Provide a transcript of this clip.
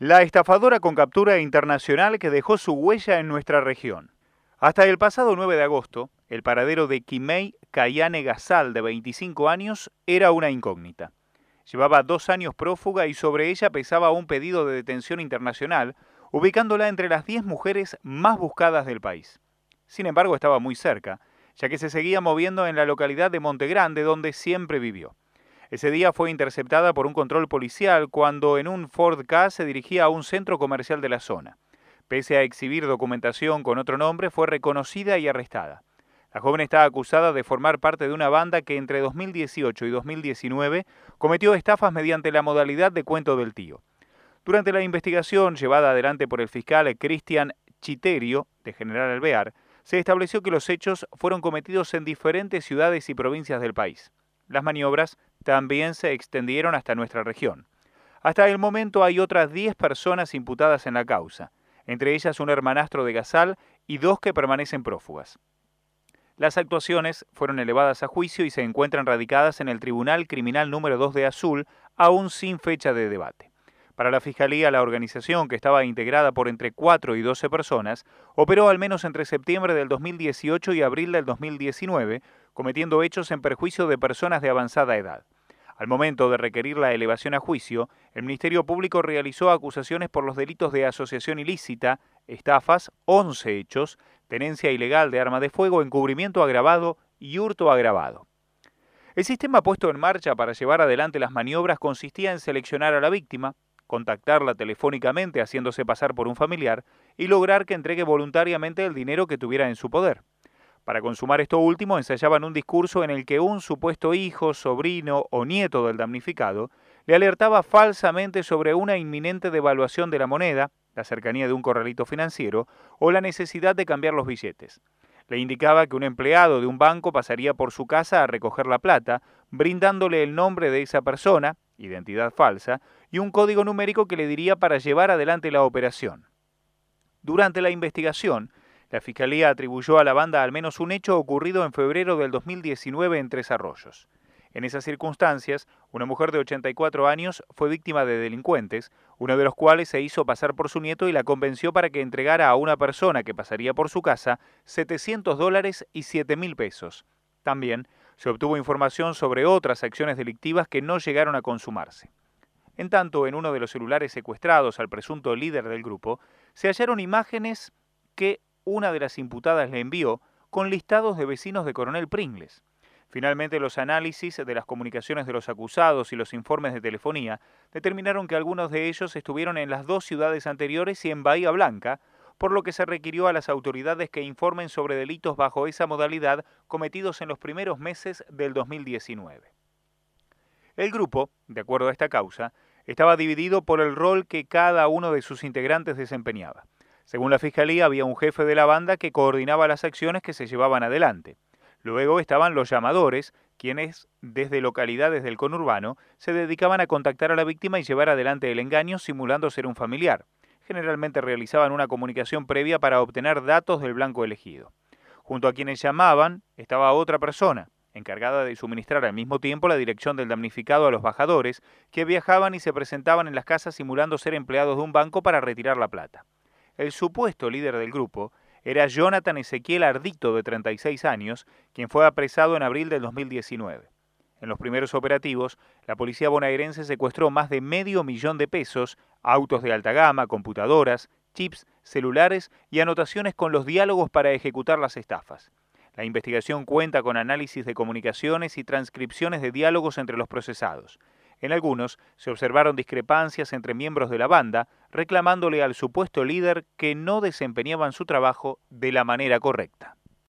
la estafadora con captura internacional que dejó su huella en nuestra región. Hasta el pasado 9 de agosto, el paradero de Kimei Kayane Gasal, de 25 años, era una incógnita. Llevaba dos años prófuga y sobre ella pesaba un pedido de detención internacional, ubicándola entre las 10 mujeres más buscadas del país. Sin embargo, estaba muy cerca, ya que se seguía moviendo en la localidad de Montegrande, donde siempre vivió. Ese día fue interceptada por un control policial cuando en un Ford K se dirigía a un centro comercial de la zona. Pese a exhibir documentación con otro nombre, fue reconocida y arrestada. La joven está acusada de formar parte de una banda que entre 2018 y 2019 cometió estafas mediante la modalidad de cuento del tío. Durante la investigación llevada adelante por el fiscal Cristian Chiterio, de General Alvear, se estableció que los hechos fueron cometidos en diferentes ciudades y provincias del país. Las maniobras también se extendieron hasta nuestra región. Hasta el momento hay otras 10 personas imputadas en la causa, entre ellas un hermanastro de Gasal y dos que permanecen prófugas. Las actuaciones fueron elevadas a juicio y se encuentran radicadas en el Tribunal Criminal número 2 de Azul, aún sin fecha de debate. Para la Fiscalía, la organización, que estaba integrada por entre 4 y 12 personas, operó al menos entre septiembre del 2018 y abril del 2019, cometiendo hechos en perjuicio de personas de avanzada edad. Al momento de requerir la elevación a juicio, el Ministerio Público realizó acusaciones por los delitos de asociación ilícita, estafas, 11 hechos, tenencia ilegal de arma de fuego, encubrimiento agravado y hurto agravado. El sistema puesto en marcha para llevar adelante las maniobras consistía en seleccionar a la víctima, contactarla telefónicamente haciéndose pasar por un familiar y lograr que entregue voluntariamente el dinero que tuviera en su poder. Para consumar esto último, ensayaban un discurso en el que un supuesto hijo, sobrino o nieto del damnificado le alertaba falsamente sobre una inminente devaluación de la moneda, la cercanía de un corralito financiero o la necesidad de cambiar los billetes. Le indicaba que un empleado de un banco pasaría por su casa a recoger la plata, brindándole el nombre de esa persona, identidad falsa, y un código numérico que le diría para llevar adelante la operación. Durante la investigación, la Fiscalía atribuyó a la banda al menos un hecho ocurrido en febrero del 2019 en Tres Arroyos. En esas circunstancias, una mujer de 84 años fue víctima de delincuentes, uno de los cuales se hizo pasar por su nieto y la convenció para que entregara a una persona que pasaría por su casa 700 dólares y 7 mil pesos. También se obtuvo información sobre otras acciones delictivas que no llegaron a consumarse. En tanto, en uno de los celulares secuestrados al presunto líder del grupo, se hallaron imágenes que una de las imputadas le envió con listados de vecinos de Coronel Pringles. Finalmente, los análisis de las comunicaciones de los acusados y los informes de telefonía determinaron que algunos de ellos estuvieron en las dos ciudades anteriores y en Bahía Blanca, por lo que se requirió a las autoridades que informen sobre delitos bajo esa modalidad cometidos en los primeros meses del 2019. El grupo, de acuerdo a esta causa, estaba dividido por el rol que cada uno de sus integrantes desempeñaba. Según la Fiscalía, había un jefe de la banda que coordinaba las acciones que se llevaban adelante. Luego estaban los llamadores, quienes, desde localidades del conurbano, se dedicaban a contactar a la víctima y llevar adelante el engaño simulando ser un familiar. Generalmente realizaban una comunicación previa para obtener datos del blanco elegido. Junto a quienes llamaban estaba otra persona, encargada de suministrar al mismo tiempo la dirección del damnificado a los bajadores, que viajaban y se presentaban en las casas simulando ser empleados de un banco para retirar la plata. El supuesto líder del grupo era Jonathan Ezequiel Ardito, de 36 años, quien fue apresado en abril del 2019. En los primeros operativos, la policía bonaerense secuestró más de medio millón de pesos, autos de alta gama, computadoras, chips, celulares y anotaciones con los diálogos para ejecutar las estafas. La investigación cuenta con análisis de comunicaciones y transcripciones de diálogos entre los procesados. En algunos se observaron discrepancias entre miembros de la banda, reclamándole al supuesto líder que no desempeñaban su trabajo de la manera correcta.